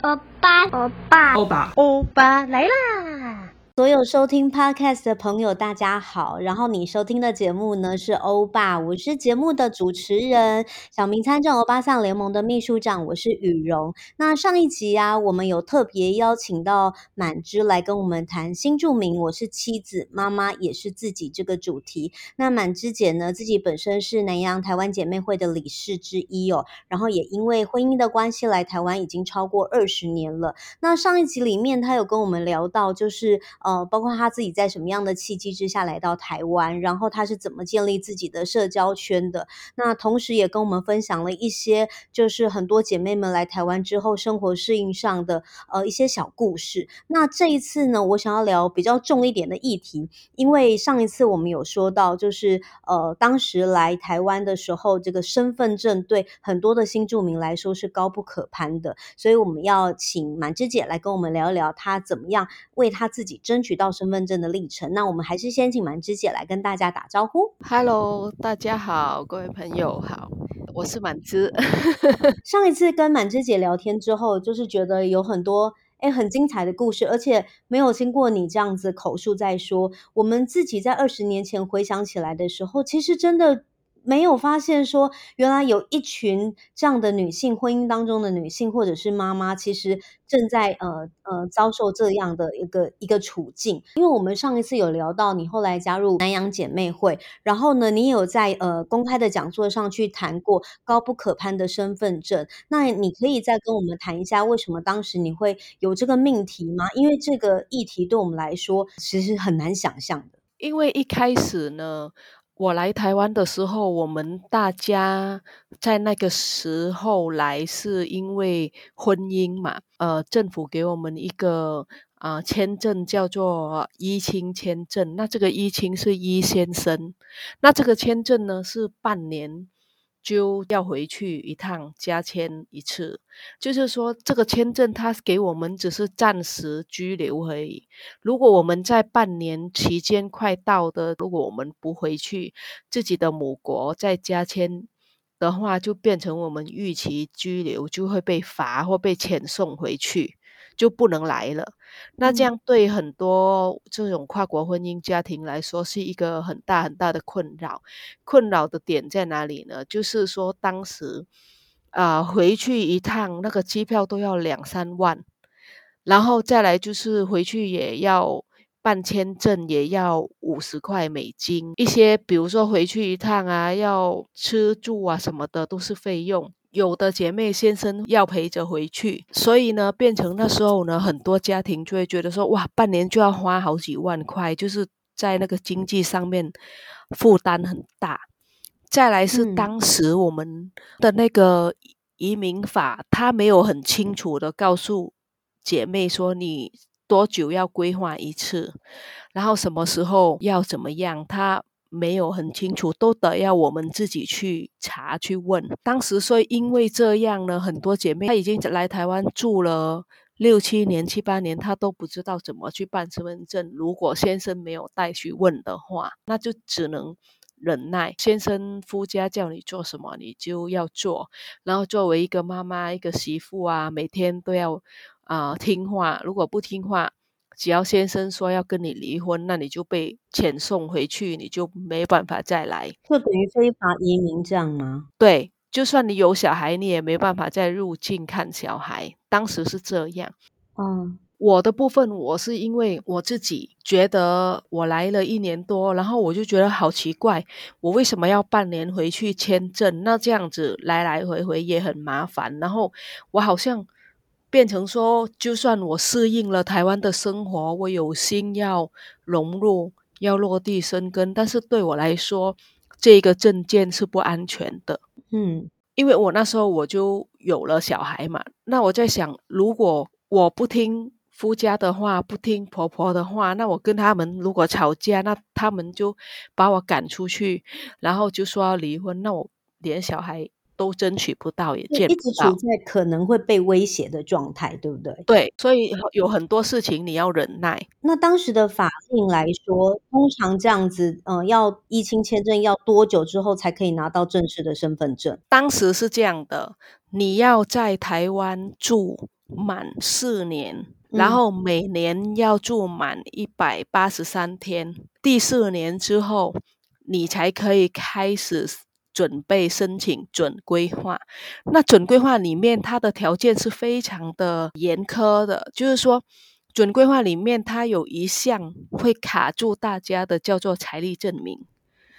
欧巴，欧巴，欧巴，欧巴来啦！所有收听 Podcast 的朋友，大家好。然后你收听的节目呢是欧巴，我是节目的主持人，小明参政欧巴桑联盟的秘书长，我是雨蓉。那上一集啊，我们有特别邀请到满枝来跟我们谈新住民，我是妻子、妈妈，也是自己这个主题。那满枝姐呢，自己本身是南洋台湾姐妹会的理事之一哦，然后也因为婚姻的关系来台湾已经超过二十年了。那上一集里面，她有跟我们聊到，就是。呃包括他自己在什么样的契机之下来到台湾，然后他是怎么建立自己的社交圈的。那同时也跟我们分享了一些，就是很多姐妹们来台湾之后生活适应上的呃一些小故事。那这一次呢，我想要聊比较重一点的议题，因为上一次我们有说到，就是呃当时来台湾的时候，这个身份证对很多的新住民来说是高不可攀的，所以我们要请满枝姐来跟我们聊一聊，她怎么样为她自己争。争取到身份证的历程，那我们还是先请满枝姐来跟大家打招呼。Hello，大家好，各位朋友好，我是满枝。上一次跟满枝姐聊天之后，就是觉得有很多诶很精彩的故事，而且没有经过你这样子口述再说。我们自己在二十年前回想起来的时候，其实真的。没有发现说，原来有一群这样的女性，婚姻当中的女性或者是妈妈，其实正在呃呃遭受这样的一个一个处境。因为我们上一次有聊到，你后来加入南洋姐妹会，然后呢，你有在呃公开的讲座上去谈过高不可攀的身份证。那你可以再跟我们谈一下，为什么当时你会有这个命题吗？因为这个议题对我们来说其实很难想象的。因为一开始呢。我来台湾的时候，我们大家在那个时候来是因为婚姻嘛，呃，政府给我们一个啊、呃、签证叫做依亲签证，那这个依亲是依先生，那这个签证呢是半年。就要回去一趟，加签一次。就是说，这个签证他给我们只是暂时居留而已。如果我们在半年期间快到的，如果我们不回去自己的母国再加签的话，就变成我们逾期居留，就会被罚或被遣送回去。就不能来了，那这样对很多这种跨国婚姻家庭来说是一个很大很大的困扰。困扰的点在哪里呢？就是说当时啊、呃、回去一趟那个机票都要两三万，然后再来就是回去也要办签证，也要五十块美金。一些比如说回去一趟啊，要吃住啊什么的都是费用。有的姐妹先生要陪着回去，所以呢，变成那时候呢，很多家庭就会觉得说，哇，半年就要花好几万块，就是在那个经济上面负担很大。再来是当时我们的那个移民法，他没有很清楚的告诉姐妹说，你多久要规划一次，然后什么时候要怎么样，他。没有很清楚，都得要我们自己去查去问。当时说，因为这样呢，很多姐妹她已经来台湾住了六七年、七八年，她都不知道怎么去办身份证。如果先生没有带去问的话，那就只能忍耐。先生夫家叫你做什么，你就要做。然后作为一个妈妈、一个媳妇啊，每天都要啊、呃、听话。如果不听话，只要先生说要跟你离婚，那你就被遣送回去，你就没办法再来，就等于非法移民这样吗？对，就算你有小孩，你也没办法再入境看小孩。当时是这样。嗯，我的部分，我是因为我自己觉得我来了一年多，然后我就觉得好奇怪，我为什么要半年回去签证？那这样子来来回回也很麻烦，然后我好像。变成说，就算我适应了台湾的生活，我有心要融入，要落地生根，但是对我来说，这个证件是不安全的。嗯，因为我那时候我就有了小孩嘛，那我在想，如果我不听夫家的话，不听婆婆的话，那我跟他们如果吵架，那他们就把我赶出去，然后就说要离婚，那我连小孩都争取不到，也见不到，一直处在可能会被威胁的状态，对不对？对，所以有很多事情你要忍耐。那当时的法令来说，通常这样子，嗯、呃，要依亲签证要多久之后才可以拿到正式的身份证？当时是这样的，你要在台湾住满四年。然后每年要住满一百八十三天，嗯，第四年之后，你才可以开始准备申请准规划。那准规划里面，它的条件是非常的严苛的，就是说，准规划里面它有一项会卡住大家的，叫做财力证明，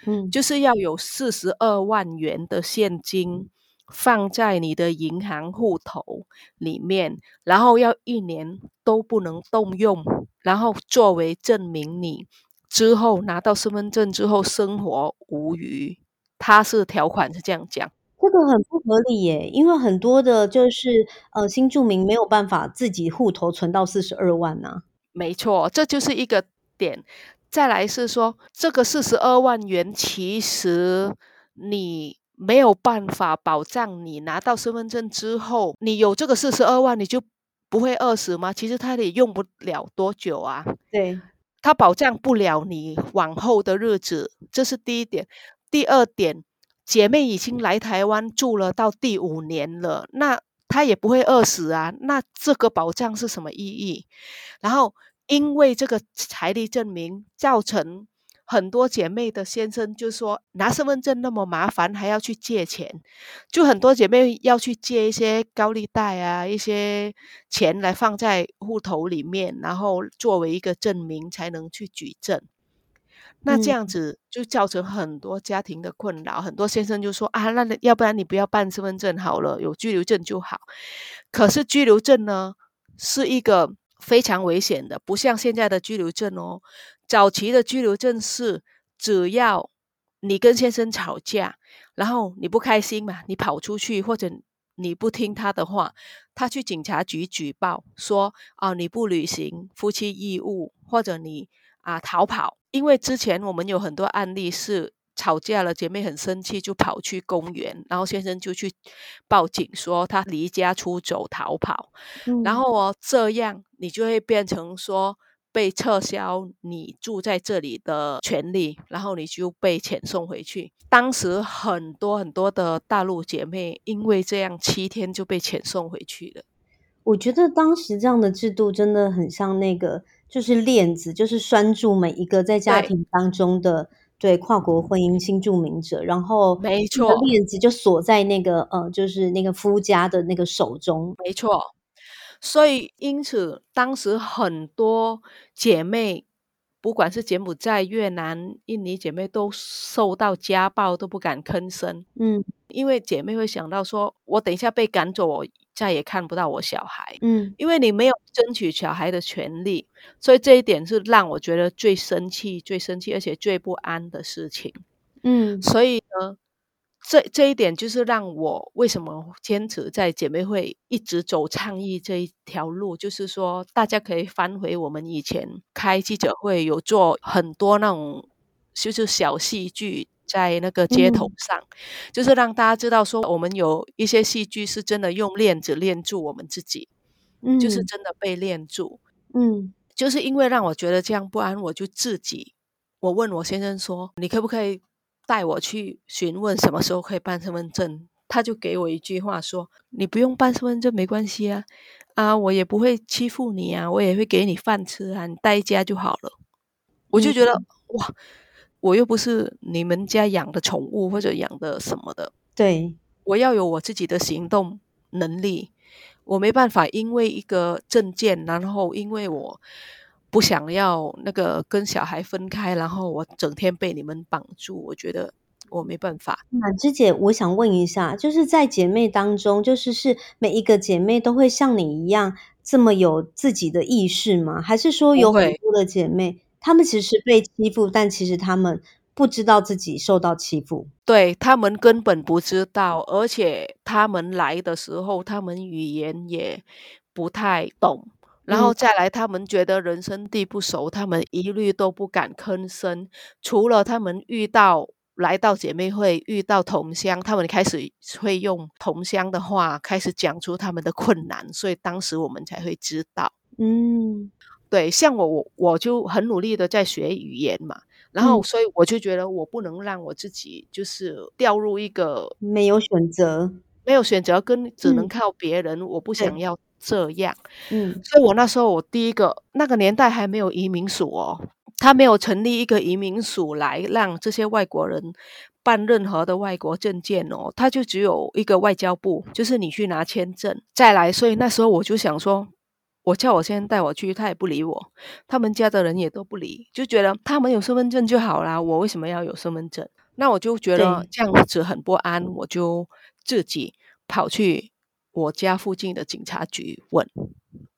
嗯，就是要有四十二万元的现金。放在你的银行户头里面，然后要一年都不能动用，然后作为证明你之后拿到身份证之后生活无虞。它是条款是这样讲，这个很不合理耶，因为很多的就是呃新住民没有办法自己户头存到四十二万呢、啊。没错，这就是一个点。再来是说，这个四十二万元其实你。没有办法保障你拿到身份证之后，你有这个四十二万，你就不会饿死吗？其实他也用不了多久啊。对，他保障不了你往后的日子，这是第一点。第二点，姐妹已经来台湾住了到第五年了，那她也不会饿死啊。那这个保障是什么意义？然后，因为这个财力证明造成。很多姐妹的先生就说，拿身份证那么麻烦，还要去借钱，就很多姐妹要去借一些高利贷啊，一些钱来放在户头里面，然后作为一个证明才能去举证。那这样子就造成很多家庭的困扰，嗯、很多先生就说啊，那要不然你不要办身份证好了，有居留证就好。可是居留证呢，是一个非常危险的，不像现在的居留证哦。早期的居留证是，只要你跟先生吵架，然后你不开心嘛，你跑出去或者你不听他的话，他去警察局举报说，啊你不履行夫妻义务，或者你啊逃跑。因为之前我们有很多案例是吵架了，姐妹很生气就跑去公园，然后先生就去报警说他离家出走逃跑，嗯、然后哦这样你就会变成说。被撤销你住在这里的权利，然后你就被遣送回去。当时很多很多的大陆姐妹因为这样七天就被遣送回去了。我觉得当时这样的制度真的很像那个，就是链子，就是拴住每一个在家庭当中的对，对跨国婚姻新住民者，然后没错，链子就锁在那个呃，就是那个夫家的那个手中，没错。所以，因此，当时很多姐妹，不管是柬埔寨、越南、印尼姐妹，都受到家暴，都不敢吭声。嗯，因为姐妹会想到说，我等一下被赶走，我再也看不到我小孩。嗯，因为你没有争取小孩的权利，所以这一点是让我觉得最生气、最生气，而且最不安的事情。嗯，所以呢。这这一点就是让我为什么坚持在姐妹会一直走倡议这一条路，就是说大家可以翻回我们以前开记者会有做很多那种就是小戏剧在那个街头上，嗯、就是让大家知道说我们有一些戏剧是真的用链子链住我们自己，嗯，就是真的被链住，嗯，就是因为让我觉得这样不安，我就自己我问我先生说，你可不可以？带我去询问什么时候可以办身份证，他就给我一句话说：“你不用办身份证没关系啊，啊，我也不会欺负你啊，我也会给你饭吃啊，你待家就好了。”我就觉得、嗯、哇，我又不是你们家养的宠物或者养的什么的，对，我要有我自己的行动能力，我没办法因为一个证件，然后因为我。不想要那个跟小孩分开，然后我整天被你们绑住，我觉得我没办法。那芝姐，我想问一下，就是在姐妹当中，就是是每一个姐妹都会像你一样这么有自己的意识吗？还是说有很多的姐妹，她们其实被欺负，但其实他们不知道自己受到欺负？对，他们根本不知道，而且他们来的时候，他们语言也不太懂。然后再来，他们觉得人生地不熟，他们一律都不敢吭声。除了他们遇到来到姐妹会遇到同乡，他们开始会用同乡的话开始讲出他们的困难，所以当时我们才会知道。嗯，对，像我我我就很努力的在学语言嘛，然后所以我就觉得我不能让我自己就是掉入一个没有选择。没有选择，跟只能靠别人，嗯、我不想要这样。嗯，所以我那时候我第一个那个年代还没有移民署哦，他没有成立一个移民署来让这些外国人办任何的外国证件哦，他就只有一个外交部，就是你去拿签证再来。所以那时候我就想说，我叫我先生带我去，他也不理我，他们家的人也都不理，就觉得他们有身份证就好啦，我为什么要有身份证？那我就觉得这样子很不安，我就自己。跑去我家附近的警察局问，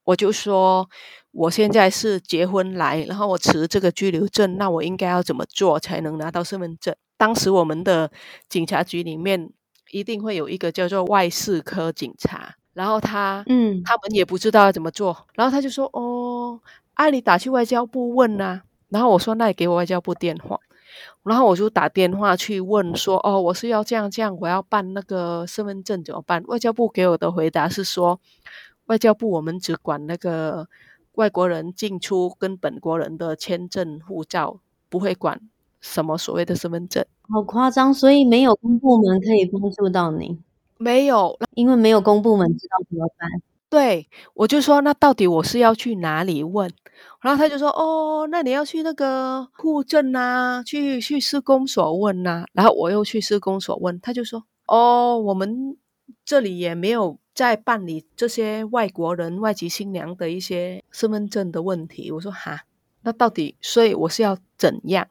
我就说我现在是结婚来，然后我持这个居留证，那我应该要怎么做才能拿到身份证？当时我们的警察局里面一定会有一个叫做外事科警察，然后他嗯，他们也不知道要怎么做，然后他就说哦，啊你打去外交部问呐、啊，然后我说那你给我外交部电话。然后我就打电话去问说，哦，我是要这样这样，我要办那个身份证怎么办？外交部给我的回答是说，外交部我们只管那个外国人进出跟本国人的签证护照，不会管什么所谓的身份证。好夸张，所以没有公部门可以帮助到你？没有，因为没有公部门知道怎么办。对，我就说那到底我是要去哪里问？然后他就说哦，那你要去那个户政啊，去去市公所问呐、啊。然后我又去市公所问，他就说哦，我们这里也没有在办理这些外国人外籍新娘的一些身份证的问题。我说哈，那到底所以我是要怎样？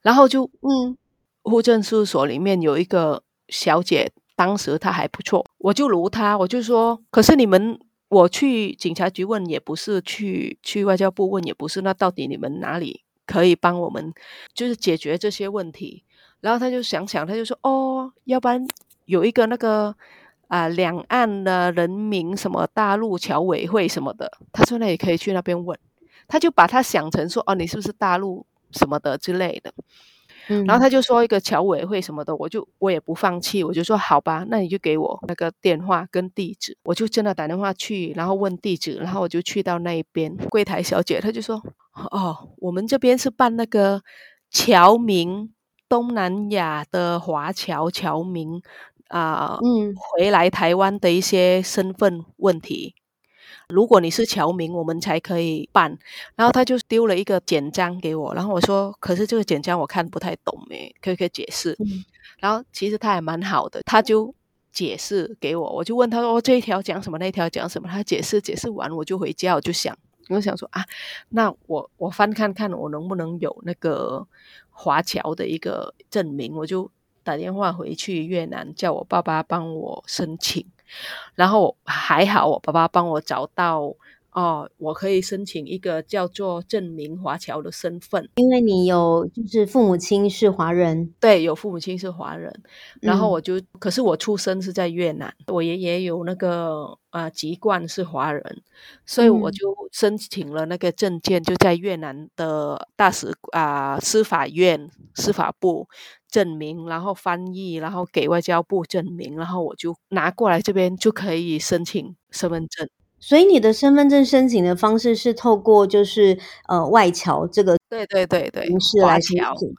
然后就嗯，户政事务所里面有一个小姐，当时他还不错，我就如他，我就说，可是你们。我去警察局问也不是，去去外交部问也不是，那到底你们哪里可以帮我们，就是解决这些问题？然后他就想想，他就说：“哦，要不然有一个那个啊，两岸的人民什么大陆侨委会什么的，他说那也可以去那边问。”他就把他想成说：“哦，你是不是大陆什么的之类的？”然后他就说一个侨委会什么的，我就我也不放弃，我就说好吧，那你就给我那个电话跟地址，我就真的打电话去，然后问地址，然后我就去到那一边柜台小姐，她就说哦，我们这边是办那个侨民东南亚的华侨侨民啊，呃、嗯，回来台湾的一些身份问题。如果你是侨民，我们才可以办。然后他就丢了一个简章给我，然后我说：“可是这个简章我看不太懂，诶，可不可以解释？”嗯、然后其实他还蛮好的，他就解释给我。我就问他说：“哦，这一条讲什么？那一条讲什么？”他解释解释完，我就回家，我就想，我就想说啊，那我我翻看看，我能不能有那个华侨的一个证明？我就打电话回去越南，叫我爸爸帮我申请。然后还好，我爸爸帮我找到哦，我可以申请一个叫做证明华侨的身份，因为你有就是父母亲是华人，对，有父母亲是华人。然后我就，嗯、可是我出生是在越南，我爷爷有那个啊籍贯是华人，所以我就申请了那个证件，就在越南的大使啊司法院司法部。证明，然后翻译，然后给外交部证明，然后我就拿过来这边就可以申请身份证。所以你的身份证申请的方式是透过就是呃外侨这个对对对对形式来申请。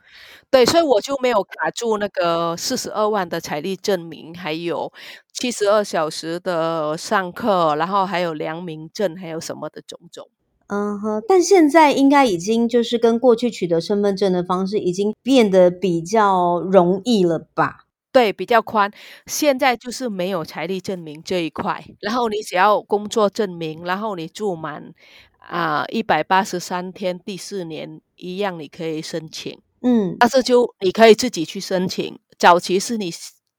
对，所以我就没有卡住那个四十二万的财力证明，还有七十二小时的上课，然后还有良民证，还有什么的种种。嗯哼，但现在应该已经就是跟过去取得身份证的方式已经变得比较容易了吧？对，比较宽。现在就是没有财力证明这一块，然后你只要工作证明，然后你住满啊一百八十三天，第四年一样你可以申请。嗯，但是就你可以自己去申请。早期是你。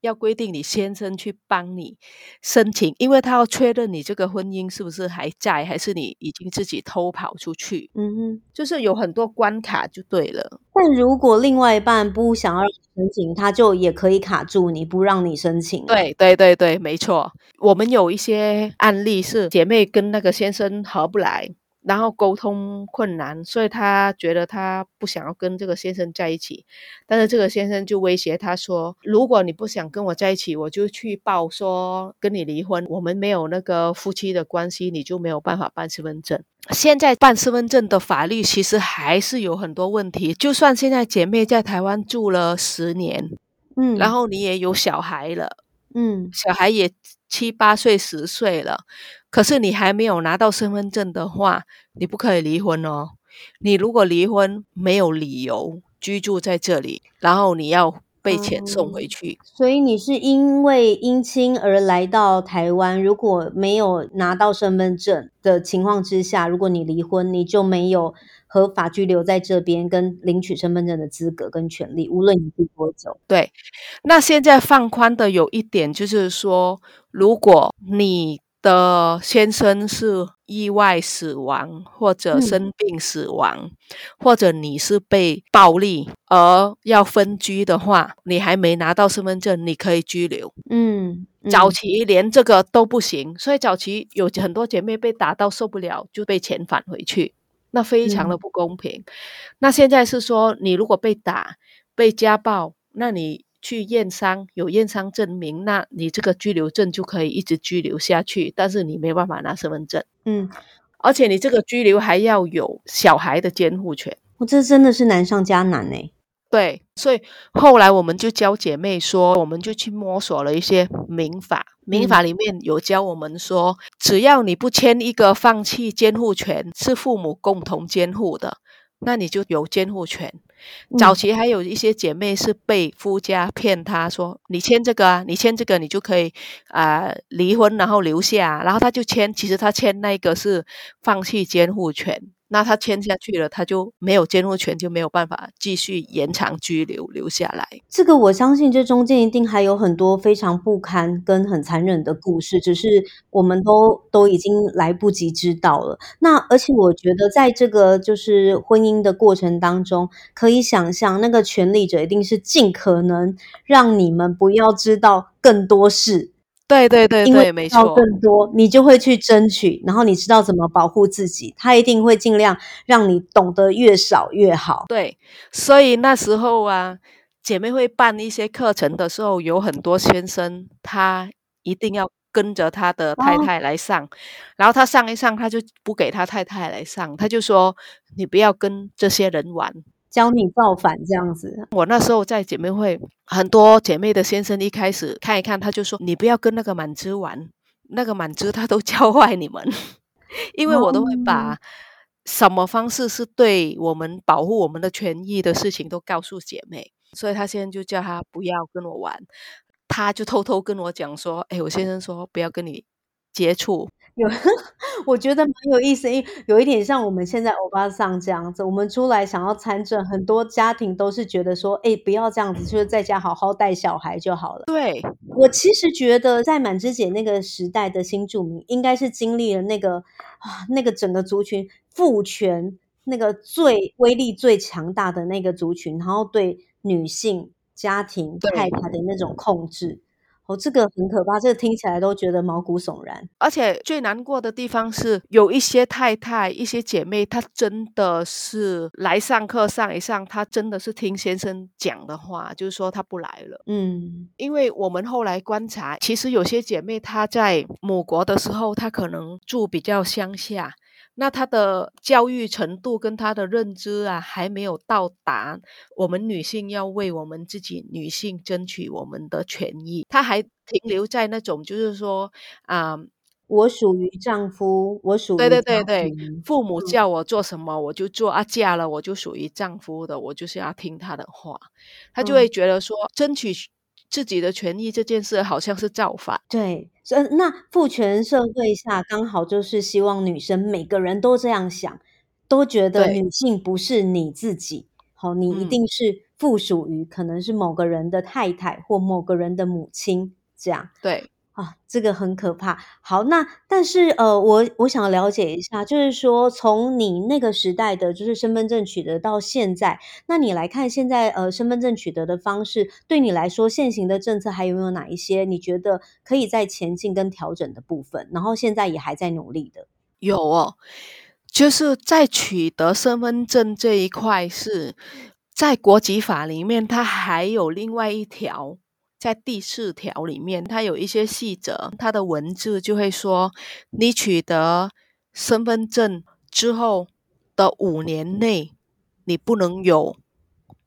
要规定你先生去帮你申请，因为他要确认你这个婚姻是不是还在，还是你已经自己偷跑出去。嗯哼，就是有很多关卡就对了。但如果另外一半不想要申请，他就也可以卡住你不让你申请。对对对对，没错。我们有一些案例是姐妹跟那个先生合不来，然后沟通困难，所以他觉得他不想要跟这个先生在一起。但是这个先生就威胁他说：“如果你不想跟我在一起，我就去报说跟你离婚，我们没有那个夫妻的关系，你就没有办法办身份证。”现在办身份证的法律其实还是有很多问题。就算现在姐妹在台湾住了十年，嗯，然后你也有小孩了，嗯，小孩也七八岁、十岁了。可是你还没有拿到身份证的话，你不可以离婚哦。你如果离婚没有理由居住在这里，然后你要被遣送回去。嗯，所以你是因为姻亲而来到台湾，如果没有拿到身份证的情况之下，如果你离婚，你就没有合法居留在这边跟领取身份证的资格跟权利，无论你住多久。对，那现在放宽的有一点就是说，如果你的先生是意外死亡，或者生病死亡，嗯、或者你是被暴力而要分居的话，你还没拿到身份证，你可以拘留。嗯，嗯早期连这个都不行，所以早期有很多姐妹被打到受不了，就被遣返回去，那非常的不公平。嗯、那现在是说，你如果被打、被家暴，那你。去验伤，有验伤证明，那你这个居留证就可以一直居留下去，但是你没办法拿身份证。嗯，而且你这个居留还要有小孩的监护权。我这真的是难上加难呢。对，所以后来我们就教姐妹说，我们就去摸索了一些民法，民法里面有教我们说，只要你不签一个放弃监护权，是父母共同监护的。那你就有监护权。早期还有一些姐妹是被夫家骗她说：“你签这个啊，你签这个，你就可以啊、呃、离婚，然后留下。”然后她就签，其实她签那个是放弃监护权。那他签下去了，他就没有监护权，就没有办法继续延长居留留下来。这个我相信，这中间一定还有很多非常不堪跟很残忍的故事，只是我们都都已经来不及知道了。那而且我觉得，在这个就是婚姻的过程当中，可以想象那个权力者一定是尽可能让你们不要知道更多事。对对对对，因为知道更多，你就会去争取，然后你知道怎么保护自己，他一定会尽量让你懂得越少越好。对，所以那时候啊，姐妹会办一些课程的时候，有很多先生他一定要跟着他的太太来上，哦、然后他上一上，他就不给他太太来上，他就说你不要跟这些人玩。教你造反这样子。我那时候在姐妹会，很多姐妹的先生一开始看一看，他就说：“你不要跟那个满枝玩，那个满枝他都教坏你们。”因为我都会把什么方式是对我们保护我们的权益的事情都告诉姐妹，所以他现在就叫他不要跟我玩，他就偷偷跟我讲说：“哎，我先生说不要跟你接触。”有，我觉得蛮有意思，因为有一点像我们现在欧巴桑这样子，我们出来想要参政，很多家庭都是觉得说，哎，不要这样子，就是在家好好带小孩就好了。对，我其实觉得，在满枝姐那个时代的新住民，应该是经历了那个啊，那个整个族群父权那个最威力最强大的那个族群，然后对女性家庭太太的那种控制。哦，这个很可怕，这个听起来都觉得毛骨悚然。而且最难过的地方是，有一些太太、一些姐妹，她真的是来上课上一上，她真的是听先生讲的话，就是说她不来了。嗯，因为我们后来观察，其实有些姐妹她在母国的时候，她可能住比较乡下。那他的教育程度跟他的认知啊，还没有到达我们女性要为我们自己女性争取我们的权益，他还停留在那种就是说啊，我属于丈夫，我属于对对对对，父母叫我做什么我就做啊，嫁了我就属于丈夫的，我就是要听他的话，他就会觉得说争取。自己的权益这件事好像是造反，对，所以那父权社会下刚好就是希望女生每个人都这样想，都觉得女性不是你自己，好，你一定是附属于可能是某个人的太太或某个人的母亲这样，对。啊，这个很可怕。好，那但是呃，我我想了解一下，就是说从你那个时代的就是身份证取得到现在，那你来看现在呃身份证取得的方式，对你来说现行的政策还有没有哪一些你觉得可以在前进跟调整的部分？然后现在也还在努力的。有哦，就是在取得身份证这一块是在国籍法里面，它还有另外一条，在第四条里面，它有一些细则，它的文字就会说，你取得身份证之后的五年内，你不能有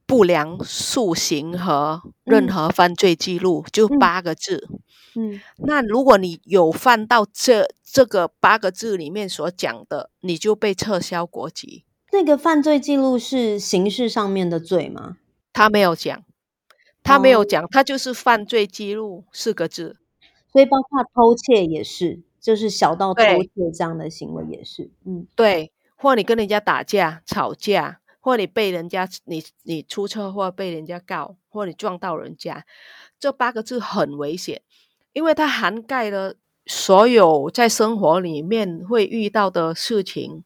不良素行和任何犯罪记录，嗯、就八个字。嗯，那如果你有犯到这这个八个字里面所讲的，你就被撤销国籍。那个犯罪记录是刑事上面的罪吗？他没有讲，他没有讲，他就是犯罪记录四个字。所以包括偷窃也是，就是小到偷窃这样的行为也是。嗯，对，或你跟人家打架吵架，或你被人家你你出车祸被人家告，或你撞到人家，这八个字很危险。因为它涵盖了所有在生活里面会遇到的事情，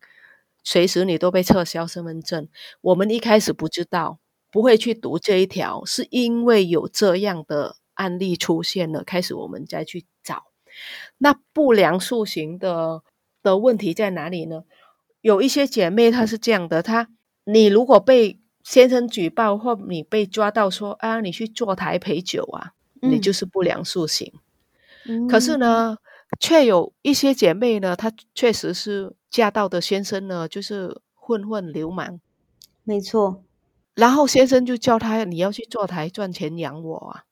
随时你都被撤销身份证。我们一开始不知道，不会去读这一条，是因为有这样的案例出现了，开始我们再去找。那不良塑形的的问题在哪里呢？有一些姐妹她是这样的，她你如果被先生举报或你被抓到说啊，你去坐台陪酒啊，嗯、你就是不良素行。可是呢，却有一些姐妹呢，她确实是嫁到的先生呢，就是混混流氓，没错。然后先生就叫他，你要去坐台赚钱养我啊，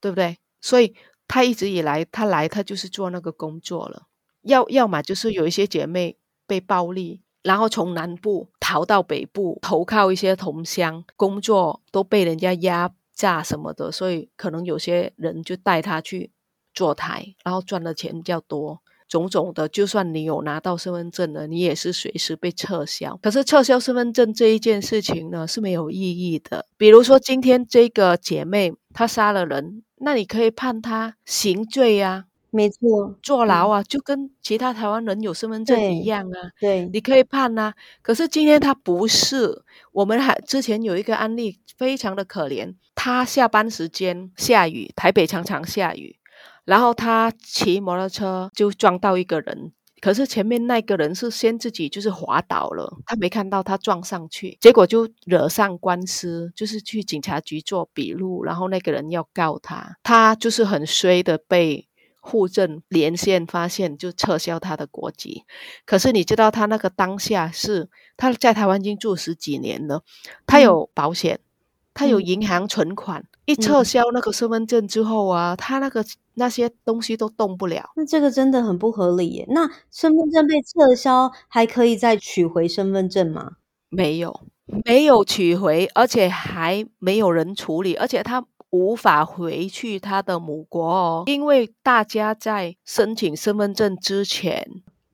对不对？所以他一直以来，他来他就是做那个工作了。要要么就是有一些姐妹被暴力，然后从南部逃到北部，投靠一些同乡，工作都被人家压。榨什么的，所以可能有些人就带他去坐台，然后赚的钱比较多，种种的。就算你有拿到身份证了，你也是随时被撤销。可是撤销身份证这一件事情呢，是没有意义的。比如说今天这个姐妹她杀了人，那你可以判她刑罪呀、啊。没错，坐牢啊，就跟其他台湾人有身份证一样啊。对，你可以判啊。可是今天他不是，我们还之前有一个案例，非常的可怜。他下班时间下雨，台北常常下雨，然后他骑摩托车就撞到一个人。可是前面那个人是先自己就是滑倒了，他没看到他撞上去，结果就惹上官司，就是去警察局做笔录，然后那个人要告他，他就是很衰的被。户政连线发现，就撤销他的国籍。可是你知道，他那个当下是他在台湾已经住十几年了，他有保险，嗯、他有银行存款。嗯、一撤销那个身份证之后啊，嗯、他那个那些东西都动不了。那这个真的很不合理耶。那身份证被撤销，还可以再取回身份证吗？没有，没有取回，而且还没有人处理，而且他。无法回去他的母国哦，因为大家在申请身份证之前，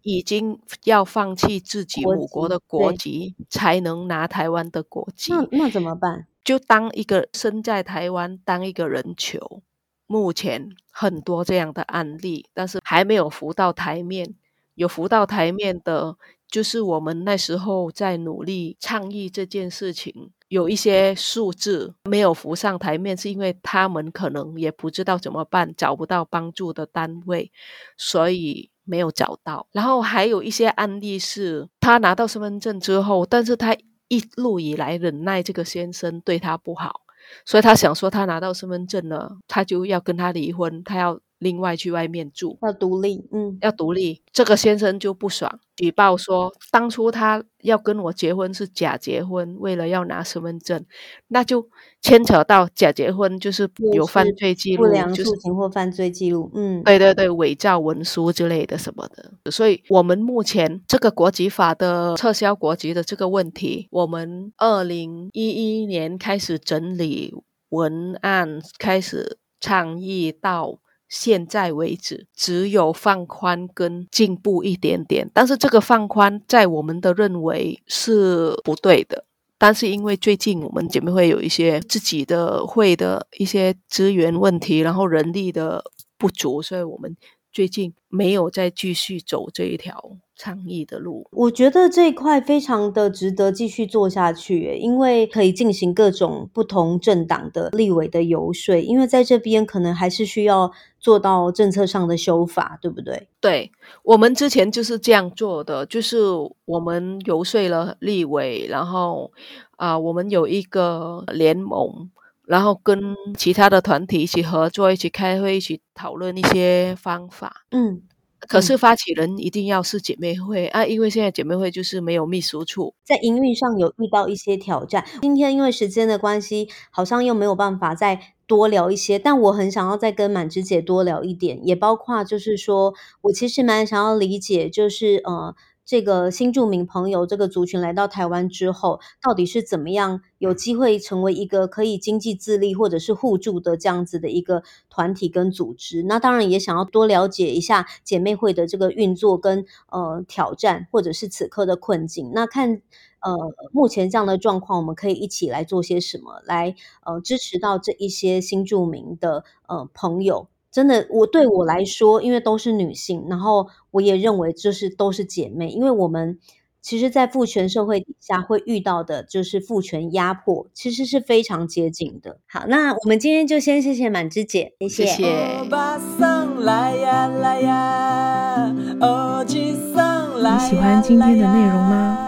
已经要放弃自己母国的国籍，才能拿台湾的国籍。那那怎么办？就当一个身在台湾当一个人球。目前很多这样的案例，但是还没有浮到台面。有浮到台面的，就是我们那时候在努力倡议这件事情。有一些数字没有浮上台面，是因为他们可能也不知道怎么办，找不到帮助的单位，所以没有找到。然后还有一些案例是，他拿到身份证之后，但是他一路以来忍耐这个先生对他不好，所以他想说他拿到身份证了，他就要跟他离婚，他要。另外去外面住，要独立，嗯，要独立。这个先生就不爽，举报说当初他要跟我结婚是假结婚，为了要拿身份证，那就牵扯到假结婚就是有犯罪记录，不良素行或犯罪记录，嗯，对对对，伪造文书之类的什么的。所以，我们目前这个国籍法的撤销国籍的这个问题，我们二零一一年开始整理文案，开始倡议到。现在为止，只有放宽跟进步一点点，但是这个放宽在我们的认为是不对的。但是因为最近我们姐妹会有一些自己的会的一些资源问题，然后人力的不足，所以我们最近没有再继续走这一条倡议的路。我觉得这一块非常的值得继续做下去，因为可以进行各种不同政党的立委的游说，因为在这边可能还是需要做到政策上的修法，对不对？对，我们之前就是这样做的，就是我们游说了立委，然后啊、呃，我们有一个联盟。然后跟其他的团体一起合作，一起开会，一起讨论一些方法。嗯，可是发起人一定要是姐妹会啊，因为现在姐妹会就是没有秘书处，在营运上有遇到一些挑战。今天因为时间的关系，好像又没有办法再多聊一些，但我很想要再跟满枝姐多聊一点，也包括就是说我其实蛮想要理解，就是呃。这个新住民朋友，这个族群来到台湾之后，到底是怎么样有机会成为一个可以经济自立或者是互助的这样子的一个团体跟组织？那当然也想要多了解一下姐妹会的这个运作跟呃挑战，或者是此刻的困境。那看呃目前这样的状况，我们可以一起来做些什么，来呃支持到这一些新住民的呃朋友。真的，我对我来说，因为都是女性，然后我也认为就是都是姐妹，因为我们其实，在父权社会底下会遇到的，就是父权压迫，其实是非常接近的。好，那我们今天就先谢谢满枝姐，谢谢。谢谢。你喜欢今天的内容吗？